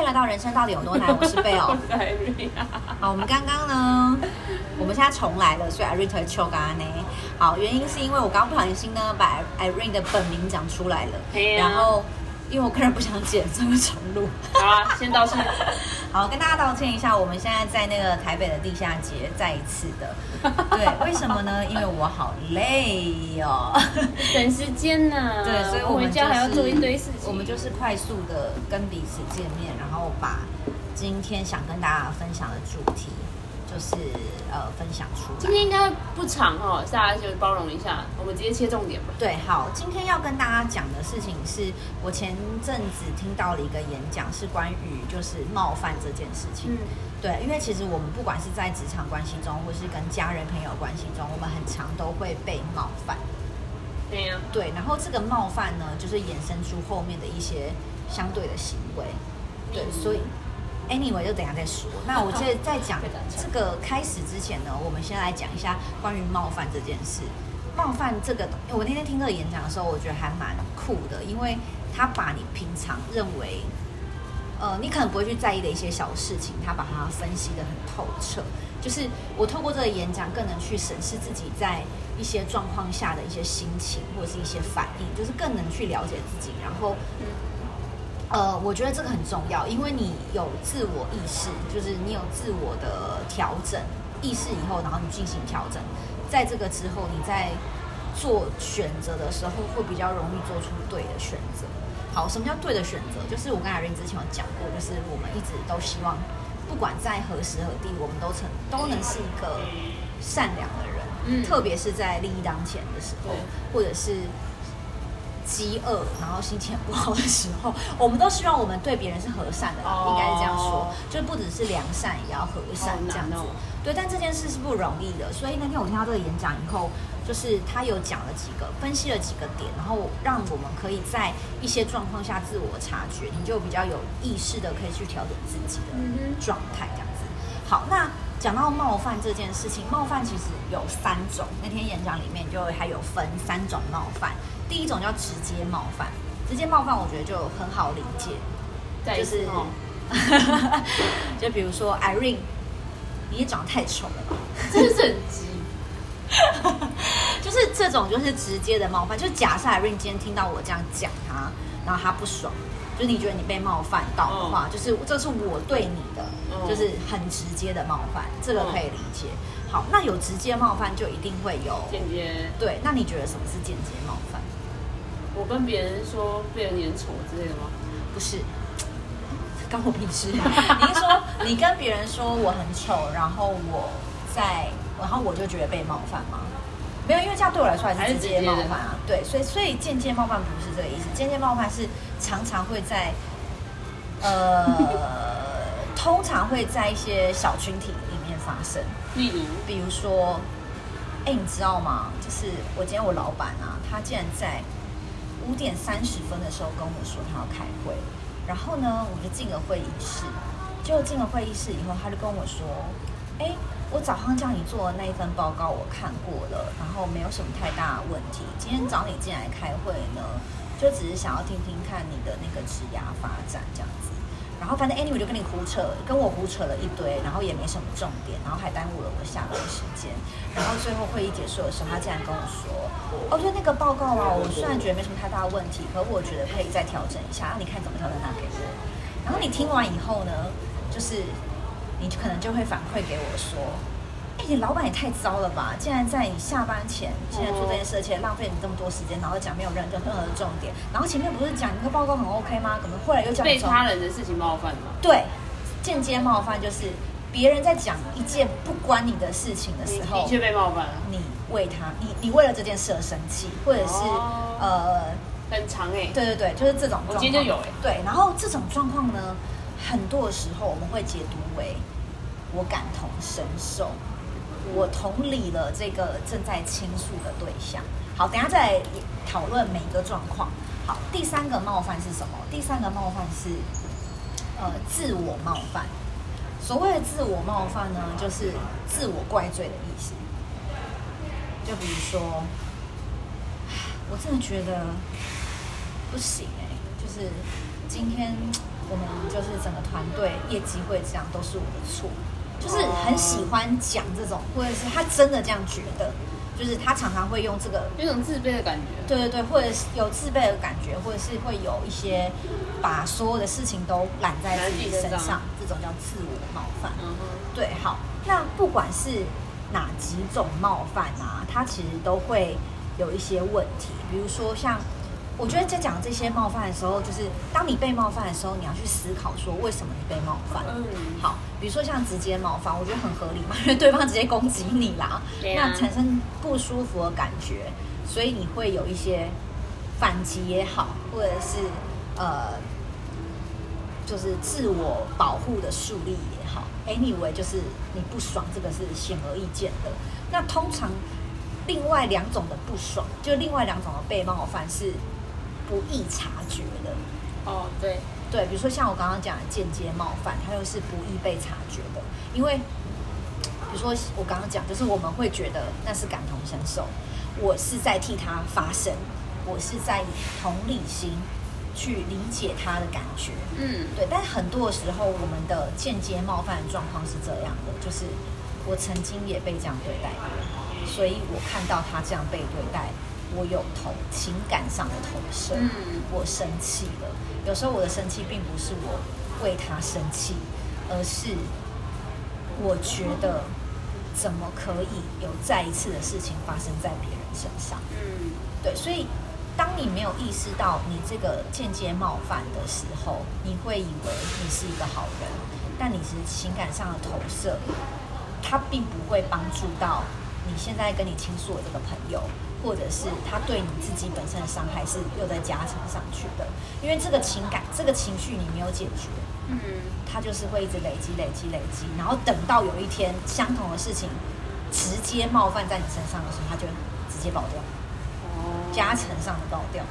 欢迎来到人生到底有多难？我是贝尔。好，我们刚刚呢，我们现在重来了，所以 Irene 会抽干呢。好，原因是因为我刚不小心呢把 Irene 的本名讲出来了，然后。因为我个人不想剪，这么长路。好啊，先道歉。好，跟大家道歉一下，我们现在在那个台北的地下街，再一次的。对，为什么呢？因为我好累哦，等时间呢、啊。对，所以我们、就是、回家还要做一堆事情。我们就是快速的跟彼此见面，然后把今天想跟大家分享的主题。就是呃，分享出来。今天应该不长哦，大家就包容一下，我们直接切重点吧。对，好，今天要跟大家讲的事情是我前阵子听到了一个演讲，是关于就是冒犯这件事情。嗯，对，因为其实我们不管是在职场关系中，或是跟家人朋友关系中，我们很常都会被冒犯。对呀。对，然后这个冒犯呢，就是衍生出后面的一些相对的行为。对，嗯、所以。Anyway，就等下再说。那我在在讲这个开始之前呢，我们先来讲一下关于冒犯这件事。冒犯这个，我那天听这个演讲的时候，我觉得还蛮酷的，因为他把你平常认为，呃，你可能不会去在意的一些小事情，他把它分析的很透彻。就是我透过这个演讲，更能去审视自己在一些状况下的一些心情或者是一些反应，就是更能去了解自己，然后。呃，我觉得这个很重要，因为你有自我意识，就是你有自我的调整意识以后，然后你进行调整，在这个之后，你在做选择的时候会比较容易做出对的选择。好，什么叫对的选择？就是我跟 Irene 之前有讲过，就是我们一直都希望，不管在何时何地，我们都成都能是一个善良的人，嗯，特别是在利益当前的时候，或者是。饥饿，然后心情不好的时候，我们都希望我们对别人是和善的，oh. 应该是这样说，就不只是良善，也要和善这样子。Oh. 对，但这件事是不容易的，所以那天我听到这个演讲以后，就是他有讲了几个，分析了几个点，然后让我们可以在一些状况下自我察觉，你就比较有意识的可以去调整自己的状态这样子。好，那讲到冒犯这件事情，冒犯其实有三种，那天演讲里面就还有分三种冒犯。第一种叫直接冒犯，直接冒犯我觉得就很好理解，就是，就比如说 Irene，你也长得太丑了吧，真是很直，就是这种就是直接的冒犯，就是假设 Irene 今天听到我这样讲他，然后他不爽，就是你觉得你被冒犯到的话，嗯、就是这是我对你的，嗯、就是很直接的冒犯，这个可以理解。好，那有直接冒犯就一定会有间接，对，那你觉得什么是间接冒犯？我跟别人说被人脸丑之类的吗？不是，关我屁事。你是说你跟别人说我很丑，然后我在，然后我就觉得被冒犯吗？没有，因为这样对我来说还是直接冒犯啊。对，所以所以间接冒犯不是这个意思。间接冒犯是常常会在，呃，通常会在一些小群体里面发生。例如，比如说，哎，你知道吗？就是我今天我老板啊，他竟然在。五点三十分的时候跟我说他要开会，然后呢，我就进了会议室。结果进了会议室以后，他就跟我说：“哎，我早上叫你做的那一份报告我看过了，然后没有什么太大问题。今天找你进来开会呢，就只是想要听听看你的那个职涯发展这样子。”然后反正 anyway 就跟你胡扯，跟我胡扯了一堆，然后也没什么重点，然后还耽误了我下班时间。然后最后会议结束的时候，他竟然跟我说：“哦，对，那个报告啊，我虽然觉得没什么太大问题，可我觉得可以再调整一下。那你看怎么调整？拿给我。”然后你听完以后呢，就是你可能就会反馈给我说。哎你老板也太糟了吧！竟然在你下班前，竟然做这件事，而且浪费你这么多时间，然后讲没有任何任何的重点。然后前面不是讲你个报告很 OK 吗？怎么后来又讲被他人的事情冒犯吗？对，间接冒犯就是别人在讲一件不关你的事情的时候，你却被冒犯了。你为他，你你为了这件事而生气，或者是、哦、呃很长哎、欸，对对对，就是这种状况。我今天就有哎、欸，对，然后这种状况呢，很多的时候我们会解读为我感同身受。我同理了这个正在倾诉的对象。好，等下再来讨论每一个状况。好，第三个冒犯是什么？第三个冒犯是呃自我冒犯。所谓的自我冒犯呢，就是自我怪罪的意思。就比如说，我真的觉得不行哎、就是今天我们就是整个团队业绩会这样，都是我的错。就是很喜欢讲这种，或者是他真的这样觉得，就是他常常会用这个有种自卑的感觉。对对对，或者是有自卑的感觉，或者是会有一些把所有的事情都揽在自己身上，这种叫自我冒犯。嗯哼，对，好，那不管是哪几种冒犯啊，它其实都会有一些问题，比如说像。我觉得在讲这些冒犯的时候，就是当你被冒犯的时候，你要去思考说为什么你被冒犯。嗯，好，比如说像直接冒犯，我觉得很合理嘛，因为对方直接攻击你啦，那产生不舒服的感觉，所以你会有一些反击也好，或者是呃，就是自我保护的树立也好，anyway，就是你不爽，这个是显而易见的。那通常另外两种的不爽，就另外两种的被冒犯是。不易察觉的哦，对对，比如说像我刚刚讲的间接冒犯，它又是不易被察觉的，因为比如说我刚刚讲，就是我们会觉得那是感同身受，我是在替他发声，我是在同理心去理解他的感觉，嗯，对。但很多的时候，我们的间接冒犯的状况是这样的，就是我曾经也被这样对待过，所以我看到他这样被对待。我有投情感上的投射，嗯，我生气了。有时候我的生气并不是我为他生气，而是我觉得怎么可以有再一次的事情发生在别人身上？嗯，对。所以当你没有意识到你这个间接冒犯的时候，你会以为你是一个好人，但你是情感上的投射，它并不会帮助到你现在跟你倾诉的这个朋友。或者是他对你自己本身的伤害是又在加成上去的，因为这个情感、这个情绪你没有解决，嗯，他就是会一直累积、累积、累积，然后等到有一天相同的事情直接冒犯在你身上的时候，他就直接爆掉，哦，加成上的爆掉，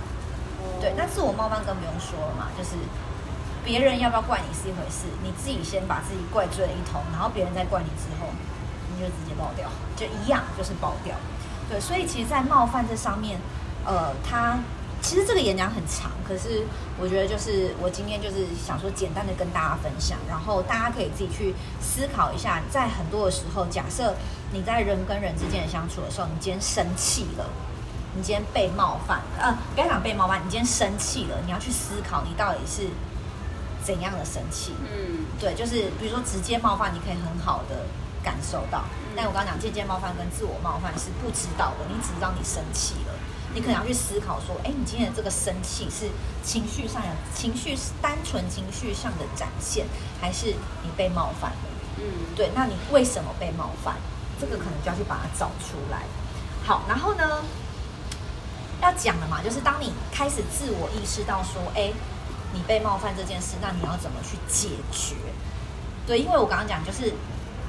对，那自我冒犯更不用说了嘛，就是别人要不要怪你是一回事，你自己先把自己怪罪了一通，然后别人再怪你之后，你就直接爆掉，就一样就是爆掉。对，所以其实，在冒犯这上面，呃，他其实这个演讲很长，可是我觉得就是我今天就是想说简单的跟大家分享，然后大家可以自己去思考一下，在很多的时候，假设你在人跟人之间的相处的时候，你今天生气了，你今天被冒犯，呃，不要讲被冒犯，你今天生气了，你要去思考你到底是怎样的生气，嗯，对，就是比如说直接冒犯，你可以很好的。感受到，但我刚刚讲间接冒犯跟自我冒犯是不知道的，你只知道你生气了，你可能要去思考说，哎，你今天的这个生气是情绪上的情绪是单纯情绪上的展现，还是你被冒犯了？嗯，对，那你为什么被冒犯？这个可能就要去把它找出来。好，然后呢，要讲的嘛，就是当你开始自我意识到说，哎，你被冒犯这件事，那你要怎么去解决？对，因为我刚刚讲就是。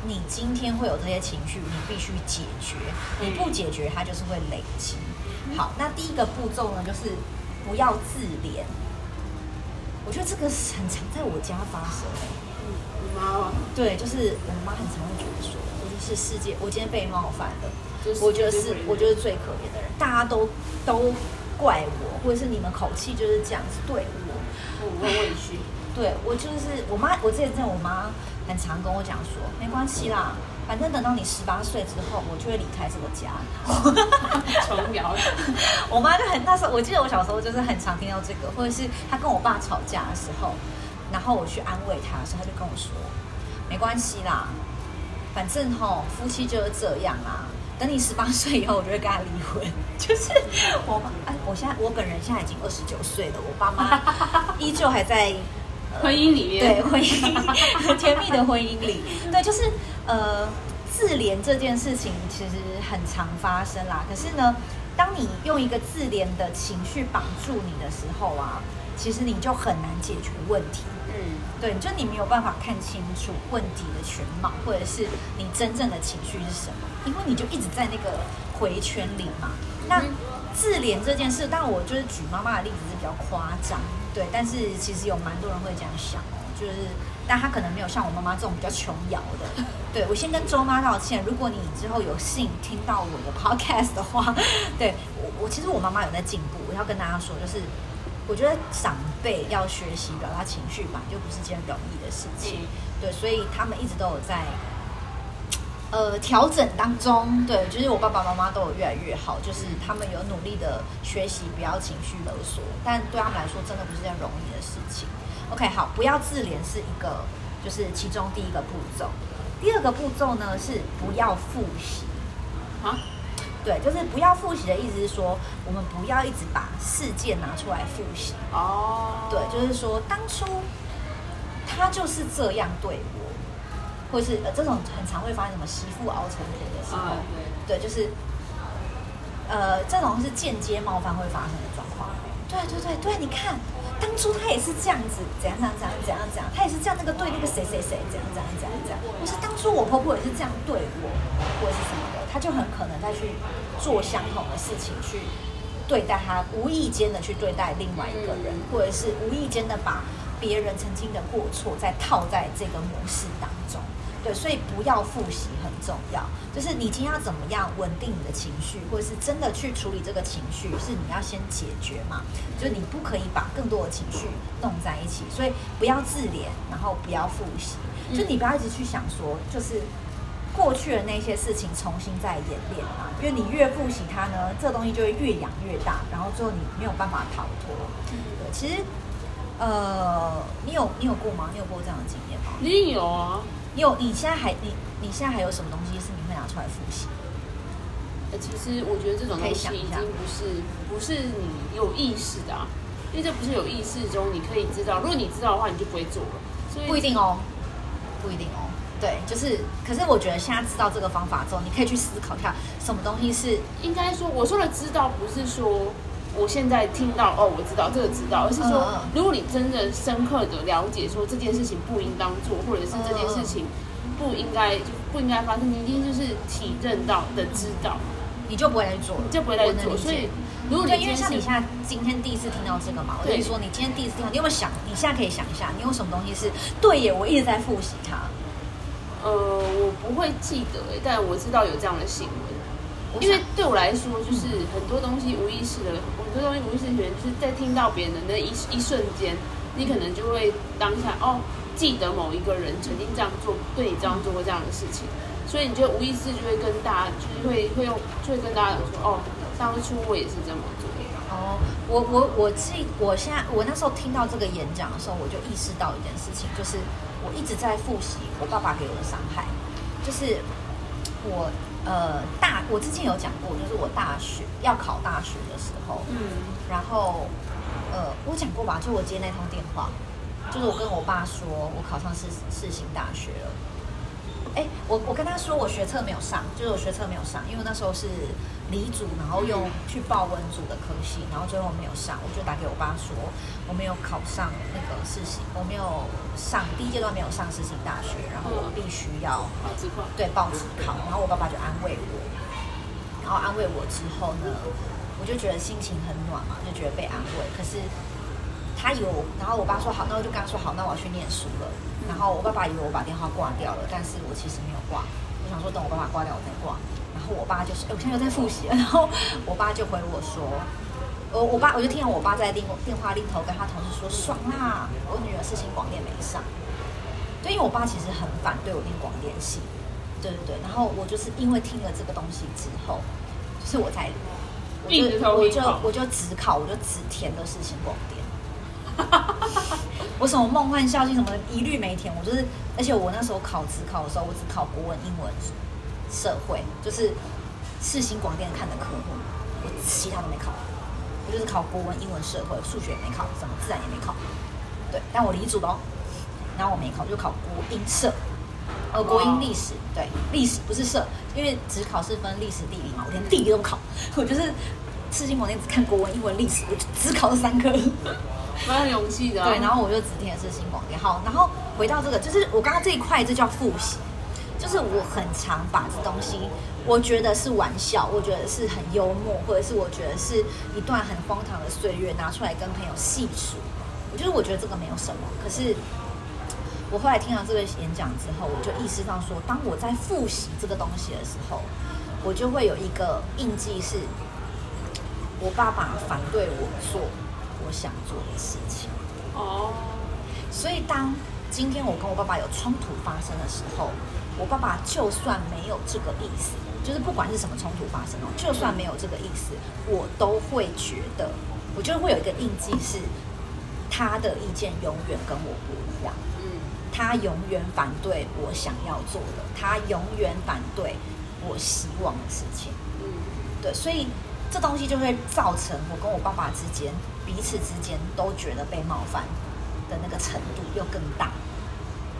你今天会有这些情绪，你必须解决。你不解决，它就是会累积。好，那第一个步骤呢，就是不要自怜。我觉得这个是很常在我家发生。嗯，你妈妈？对，就是我妈很常会觉得说，我就是世界，我今天被冒犯了。就是我觉得是，我就是最可怜的人。大家都都怪我，或者是你们口气就是这样子对我，我会委屈。对，我就是我妈，我之前在我妈。很常跟我讲说，没关系啦，反正等到你十八岁之后，我就会离开这个家。琼瑶，我妈就很那时候，我记得我小时候就是很常听到这个，或者是她跟我爸吵架的时候，然后我去安慰她的时候，她就跟我说，没关系啦，反正吼夫妻就是这样啊，等你十八岁以后，我就会跟他离婚。就是我妈，哎，我现在我本人现在已经二十九岁了，我爸妈依旧还在。婚姻里面，对婚姻甜蜜的婚姻里，对，就是呃自怜这件事情其实很常发生啦。可是呢，当你用一个自怜的情绪绑住你的时候啊，其实你就很难解决问题。嗯，对，就你没有办法看清楚问题的全貌，或者是你真正的情绪是什么，因为你就一直在那个回圈里嘛。那自怜这件事，但我就是举妈妈的例子是比较夸张。对，但是其实有蛮多人会这样想哦，就是，但他可能没有像我妈妈这种比较琼瑶的。对，我先跟周妈道歉，如果你之后有幸听到我的 podcast 的话，对我，我其实我妈妈有在进步。我要跟大家说，就是我觉得长辈要学习表达情绪吧，就不是件容易的事情。对，所以他们一直都有在呃调整当中。对，就是我爸爸妈妈都有越来越好，就是他们有努力的学习不要情绪勒索，但对他们来说真的不是件容易的事情。OK，好，不要自怜是一个，就是其中第一个步骤。第二个步骤呢是不要复习啊。对，就是不要复习的意思是说，我们不要一直把事件拿出来复习。哦。对，就是说当初他就是这样对我，或是呃这种很常会发生什么媳妇熬成婆的时候，对，对，就是呃这种是间接冒犯会发生的状况。对对对对，你看当初他也是这样子，怎样怎样怎样怎样怎样，他也是这样那个对那个谁谁谁怎样怎样怎样怎样，或是当初我婆婆也是这样对我，或者是什么的。他就很可能再去做相同的事情，去对待他，无意间的去对待另外一个人，或者是无意间的把别人曾经的过错再套在这个模式当中。对，所以不要复习很重要。就是你今天要怎么样稳定你的情绪，或者是真的去处理这个情绪，是你要先解决嘛？就是你不可以把更多的情绪弄在一起。所以不要自怜，然后不要复习。就你不要一直去想说，就是。过去的那些事情重新再演练嘛，因为你越复习它呢，这东西就会越养越大，然后最后你没有办法逃脱。对，其实，呃，你有你有过吗？你有过这样的经验吗？你有啊？你有？你现在还你你现在还有什么东西是你会拿出来复习？呃，其实我觉得这种东西已经不是不是你有意识的啊，因为这不是有意识中你可以知道，如果你知道的话，你就不会做了。所以不一定哦，不一定哦。对，就是，可是我觉得现在知道这个方法之后，你可以去思考一下，什么东西是应该说，我说的知道，不是说我现在听到哦，我知道这个知道，而是说，如果你真的深刻的了解说这件事情不应当做，或者是这件事情不应该就不应该发生，你一定就是体认到的知道，你就不会来做，你就不会来做。所以，如果你因为像你现在今天第一次听到这个嘛，我跟你说，你今天第一次听到，你有没有想？你现在可以想一下，你有什么东西是对耶？我一直在复习它。呃，我不会记得哎，但我知道有这样的新闻，因为对我来说，就是很多东西无意识的，很多东西无意识的，就是在听到别人的那一一瞬间，你可能就会当下哦，记得某一个人曾经这样做，对你这样做过这样的事情，所以你就无意识就会跟大家，就是会会用，就会跟大家讲说，哦，当初我也是这么做。哦，我我我记，我现在我那时候听到这个演讲的时候，我就意识到一件事情，就是。我一直在复习我爸爸给我的伤害，就是我呃大我之前有讲过，就是我大学要考大学的时候，嗯，然后呃我讲过吧，就我接那通电话，就是我跟我爸说我考上世世新大学了。哎，我我跟他说我学测没有上，就是我学测没有上，因为那时候是理组，然后又去报文组的科系，然后最后没有上，我就打给我爸说我没有考上那个世新，我没有上第一阶段没有上世新大学，然后我必须要报指考，对，报职考，然后我爸爸就安慰我，然后安慰我之后呢，我就觉得心情很暖嘛，就觉得被安慰，可是。他以为我，然后我爸说好，那我就跟他说好，那我要去念书了。然后我爸爸以为我把电话挂掉了，但是我其实没有挂。我想说等我爸爸挂掉我再挂。我爸就是，哎，我现在又在复习了。然后我爸就回我说，我我爸我就听到我爸在电电话另头跟他同事说，爽啦，我女儿事情广电没上。对，因为我爸其实很反对我念广电系。对对对。然后我就是因为听了这个东西之后，就是我才，我就我就我就只考，我就只填的世新广电。我什么梦幻校庆什么的一律没填，我就是，而且我那时候考职考的时候，我只考国文、英文、社会，就是世新广电看的科目，我其他都没考，我就是考国文、英文、社会，数学也没考，什么自然也没考，对，但我理组哦，然后我没考，就考国英社，呃，国英历史，对，历史不是社，因为只考是分历史、地理嘛，我连地理都不考，我就是世新广电只看国文、英文、历史，我就只考这三科。蛮有勇气的、啊。对，然后我就只听的是新广电。好，然后回到这个，就是我刚刚这一块，这叫复习。就是我很常把这东西，我觉得是玩笑，我觉得是很幽默，或者是我觉得是一段很荒唐的岁月，拿出来跟朋友细数。我就是我觉得这个没有什么。可是我后来听到这个演讲之后，我就意识到说，当我在复习这个东西的时候，我就会有一个印记，是我爸爸反对我做。我想做的事情，哦，所以当今天我跟我爸爸有冲突发生的时候，我爸爸就算没有这个意思，就是不管是什么冲突发生哦，就算没有这个意思，我都会觉得，我就会有一个印记是，他的意见永远跟我不一样。嗯，他永远反对我想要做的，他永远反对我希望的事情。嗯，对，所以。这东西就会造成我跟我爸爸之间彼此之间都觉得被冒犯的那个程度又更大。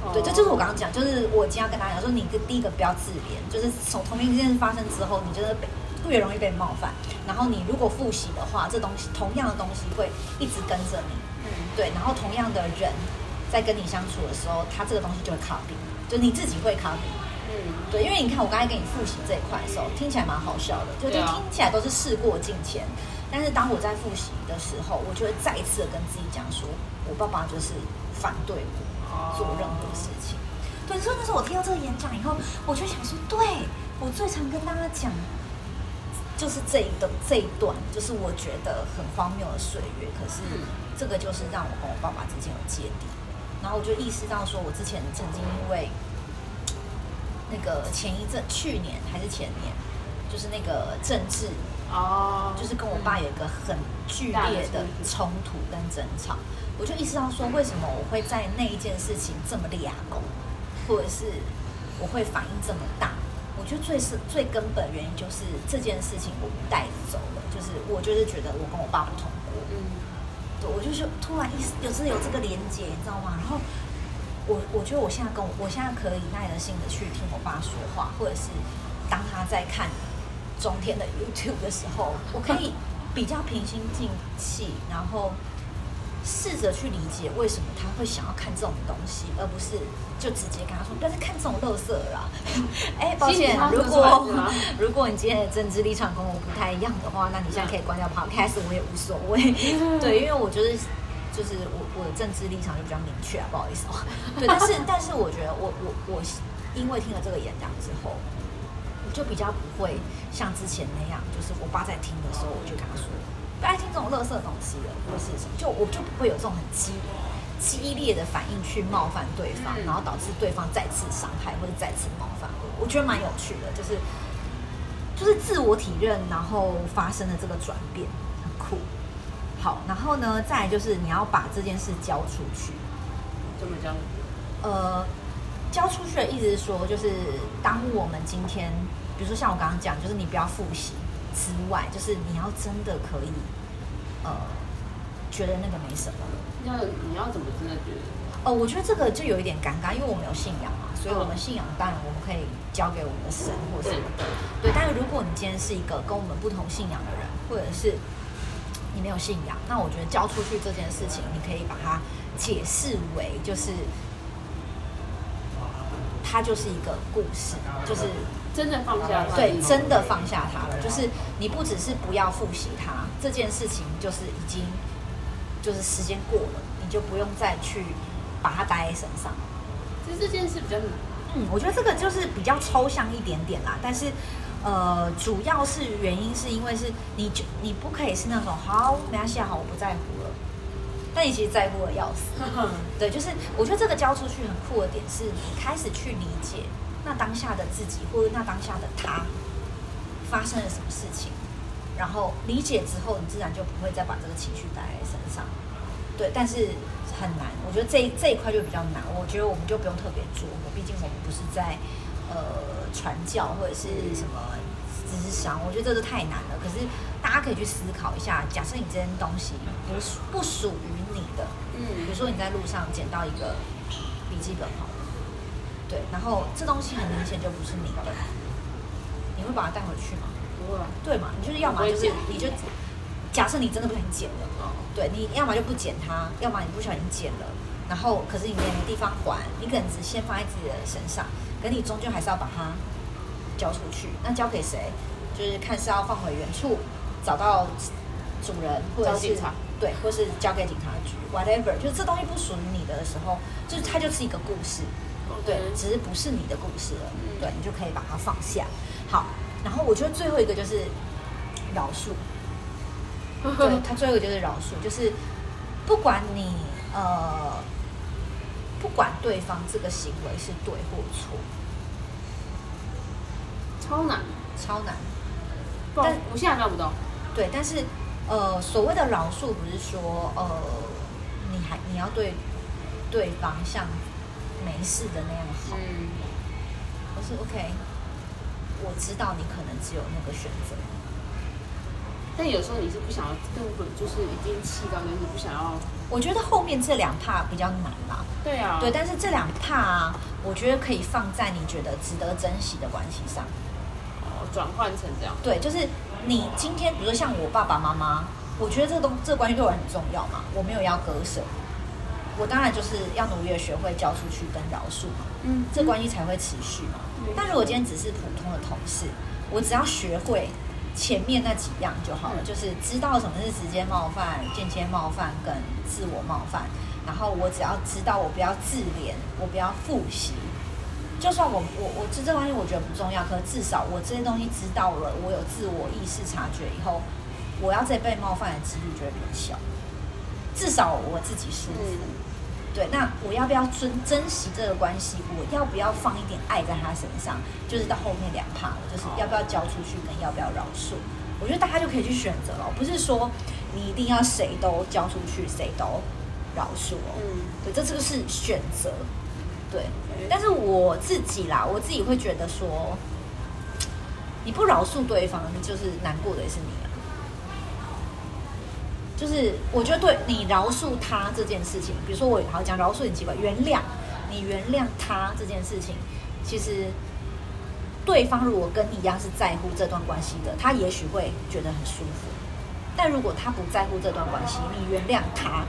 Oh. 对，这就是我刚刚讲，就是我今天要跟大家讲说，你的第一个不要自怜，就是从同一件事发生之后，你就是被特别容易被冒犯。然后你如果复习的话，这东西同样的东西会一直跟着你。嗯，对。然后同样的人在跟你相处的时候，他这个东西就会 copy，就你自己会 copy。对，因为你看，我刚才给你复习这一块的时候，听起来蛮好笑的，就就听起来都是事过境迁。但是当我在复习的时候，我就会再一次的跟自己讲说，我爸爸就是反对我做任何事情。对，所以那时候我听到这个演讲以后，我就想说，对，我最常跟大家讲，就是这一段这一段，就是我觉得很荒谬的岁月。可是这个就是让我跟我爸爸之间有芥蒂，然后我就意识到说，我之前曾经因为。那个前一阵，去年还是前年，就是那个政治哦，就是跟我爸有一个很剧烈的冲突跟争吵，我就意识到说，为什么我会在那一件事情这么立牙狗，或者是我会反应这么大？我觉得最是最根本原因就是这件事情我带走了，就是我就是觉得我跟我爸不同过，嗯，对，我就是突然意识有真的有这个连接，你知道吗？然后。我我觉得我现在跟我我现在可以耐着性的去听我爸说话，或者是当他在看中天的 YouTube 的时候，我可以比较平心静气，然后试着去理解为什么他会想要看这种东西，而不是就直接跟他说不要再看这种垃圾了啦。哎，抱歉，如果如果你今天的政治立场跟我不太一样的话，那你现在可以关掉 Podcast，我也无所谓。对，因为我觉得。就是我我的政治立场就比较明确啊，不好意思哦。对，但是但是我觉得我我我因为听了这个演讲之后，我就比较不会像之前那样，就是我爸在听的时候，我就跟他说不爱听这种垃圾的东西了，或是什么，就我就不会有这种很激激烈的反应去冒犯对方，然后导致对方再次伤害或者再次冒犯我。我觉得蛮有趣的，就是就是自我体认，然后发生了这个转变，很酷。好，然后呢，再来就是你要把这件事交出去。怎么交？呃，交出去的意思是说，就是当我们今天，比如说像我刚刚讲，就是你不要复习之外，就是你要真的可以，呃，觉得那个没什么。那你要怎么真的觉得？哦，我觉得这个就有一点尴尬，因为我们有信仰嘛，所以我们信仰当然我们可以交给我们的神或什么的。对，但是如果你今天是一个跟我们不同信仰的人，或者是。你没有信仰，那我觉得交出去这件事情，你可以把它解释为，就是它就是一个故事，就是真的放下它，对，真的放下它了。就是你不只是不要复习它这件事情，就是已经就是时间过了，你就不用再去把它带在身上。其实这件事比较难，嗯，我觉得这个就是比较抽象一点点啦，但是。呃，主要是原因是因为是你就，你不可以是那种好没关系，好我不在乎了，但你其实在乎的要死。对，就是我觉得这个交出去很酷的点是，你开始去理解那当下的自己或者那当下的他发生了什么事情，然后理解之后，你自然就不会再把这个情绪带在身上。对，但是很难，我觉得这一这一块就比较难。我觉得我们就不用特别琢磨，毕竟我们不是在。呃，传教或者是什么咨商，我觉得这都太难了。可是大家可以去思考一下，假设你这件东西不不属于你的，嗯，比如说你在路上捡到一个笔记本好了，对，然后这东西很明显就不是你的，你会把它带回去吗？不会，对嘛？你就是要么就是你就假设你真的不小心捡了，对，你要么就不捡它，要么你不小心捡了，然后可是你没地方还，你可能只先放在自己的身上。可你终究还是要把它交出去，那交给谁？就是看是要放回原处，找到主人，或者是对，或是交给警察局，whatever。就是这东西不属于你的时候，就是它就是一个故事.对，只是不是你的故事了，嗯、对，你就可以把它放下。好，然后我觉得最后一个就是饶恕，对，它最后一个就是饶恕，就是不管你呃，不管对方这个行为是对或错，超难，超难。但我现在还办不到。对，但是呃，所谓的饶恕不是说呃，你还你要对对方像没事的那样好，嗯，我是 OK，我知道你可能只有那个选择。但有时候你是不想要，根本就是已经气到，就是不想要。我觉得后面这两 part 比较难啦。对啊。对，但是这两啊，我觉得可以放在你觉得值得珍惜的关系上。哦，转换成这样。对，就是你今天，比如说像我爸爸妈妈，我觉得这个东这个关系对我很重要嘛，我没有要割舍，我当然就是要努力的学会交出去跟饶恕嘛，嗯，这关系才会持续嘛。嗯，但如果今天只是普通的同事，我只要学会。前面那几样就好了，就是知道什么是直接冒犯、间接冒犯跟自我冒犯。然后我只要知道，我不要自怜，我不要复习。就算我我我这这东西我觉得不重要，可是至少我这些东西知道了，我有自我意识察觉以后，我要再被冒犯的几率就会变小。至少我自己舒服。嗯对，那我要不要珍珍惜这个关系？我要不要放一点爱在他身上？就是到后面两趴，就是要不要交出去，跟要不要饶恕？我觉得大家就可以去选择了，不是说你一定要谁都交出去，谁都饶恕哦。嗯，对，这这个是选择。对，但是我自己啦，我自己会觉得说，你不饶恕对方，就是难过的也是你啊。就是我觉得对你饶恕他这件事情，比如说我好讲饶恕很奇怪，原谅你原谅他这件事情，其实对方如果跟你一样是在乎这段关系的，他也许会觉得很舒服。但如果他不在乎这段关系，你原谅他，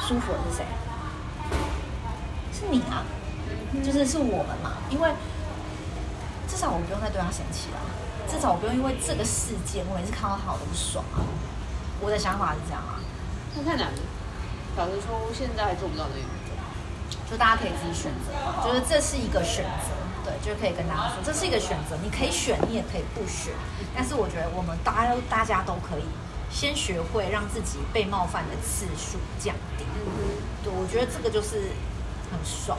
舒服的是谁？是你啊，就是是我们嘛。因为至少我不用再对他生气了，至少我不用因为这个事件，我每次看到他我都不爽啊。我的想法是这样啊，那太难了。老实说，现在还做不到这一步，就大家可以自己选择，就是这是一个选择，对，就可以跟大家说，这是一个选择，你可以选，你也可以不选。但是我觉得我们大家大家都可以先学会让自己被冒犯的次数降低。对，我觉得这个就是很爽。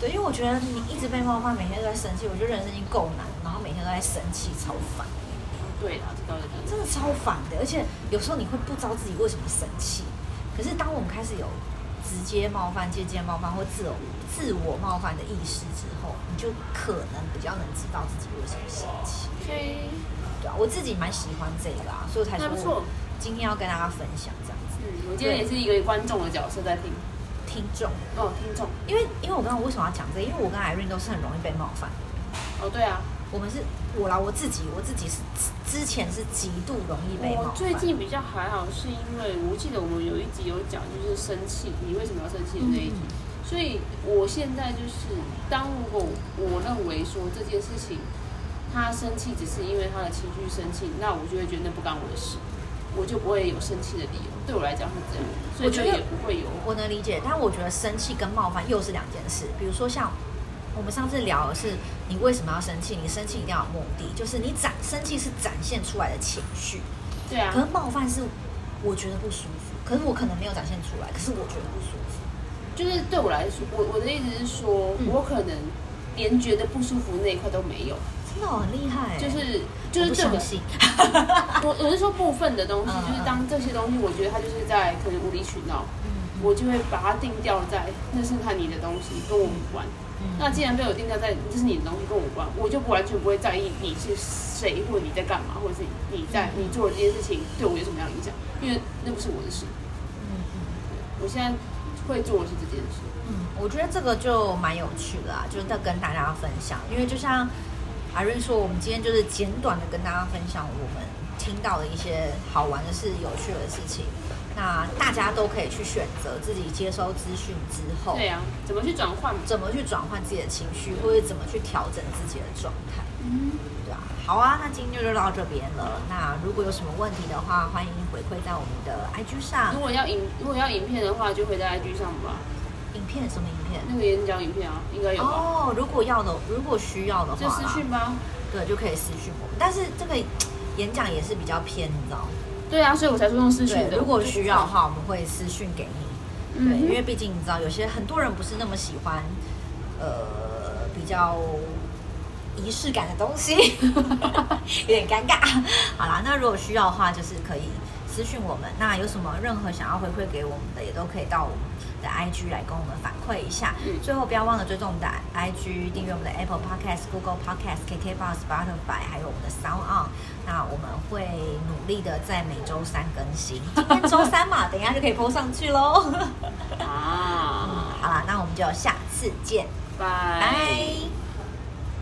对，因为我觉得你一直被冒犯，每天都在生气，我觉得人生已经够难，然后每天都在生气，超烦。对的，这倒是真的超烦的，而且有时候你会不知道自己为什么生气。可是当我们开始有直接冒犯、间接冒犯或自我自我冒犯的意识之后，你就可能比较能知道自己为什么生气。对啊，我自己蛮喜欢这个啊，所以我才说今天要跟大家分享这样子。嗯，我今天也是一个观众的角色在听听众哦，听众，因为因为我刚刚为什么要讲这个？因为我跟 Irene 都是很容易被冒犯。哦，对啊。我们是我啦，我自己，我自己是之前是极度容易被冒犯。我最近比较还好，是因为我记得我们有一集有讲，就是生气，你为什么要生气的那一集。嗯、所以我现在就是，当如果我认为说这件事情，他生气只是因为他的情绪生气，那我就会觉得那不干我的事，我就不会有生气的理由。对我来讲是这样，所以就也不会有。我能理解，但我觉得生气跟冒犯又是两件事。比如说像。我们上次聊的是你为什么要生气？你生气一定要有目的，就是你展生气是展现出来的情绪。对啊。可是冒犯是我觉得不舒服，可是我可能没有展现出来，可是我觉得不舒服。就是对我来说，我我的意思是说，嗯、我可能连觉得不舒服那一块都没有。真的很厉害。就是就是这个。我我是说部分的东西，就是当这些东西，我觉得它就是在可能无理取闹，嗯、我就会把它定掉在那是他你的东西，跟我无关。那既然被我定掉在这是你的东西跟我无关，我就不完全不会在意你是谁，或者你在干嘛，或者是你在你做的这件事情对我有什么样的影响，因为那不是我的事。嗯嗯，我现在会做的是这件事。嗯，我觉得这个就蛮有趣的啊，就是在跟大家分享。因为就像阿瑞说，我们今天就是简短的跟大家分享我们听到的一些好玩的事、有趣的事情。那大家都可以去选择自己接收资讯之后，对啊，怎么去转换，怎么去转换自己的情绪，或者怎么去调整自己的状态，嗯，对啊，好啊，那今天就到这边了。那如果有什么问题的话，欢迎回馈在我们的 IG 上。如果要影，如果要影片的话，就会在 IG 上吧。影片什么影片？那个演讲影片啊，应该有吧。哦，如果要的，如果需要的话，就私讯吧。对，就可以私讯我们。但是这个演讲也是比较偏，你知道。对啊，所以我才说用私讯的。如果需要的话，我们会私讯给你。对，因为毕竟你知道，有些很多人不是那么喜欢，呃，比较仪式感的东西，有点尴尬。好啦，那如果需要的话，就是可以私讯我们。那有什么任何想要回馈给我们的，也都可以到我们的 IG 来跟我们反馈一下。嗯、最后不要忘了追踪我们的 IG，订阅我们的 Apple Podcast、Google Podcast、KKBox、Spotify，还有我们的 Sound On。那我们会努力的在每周三更新。今天周三嘛，等一下就可以 po 上去喽。啊、嗯，好啦，那我们就下次见，拜拜。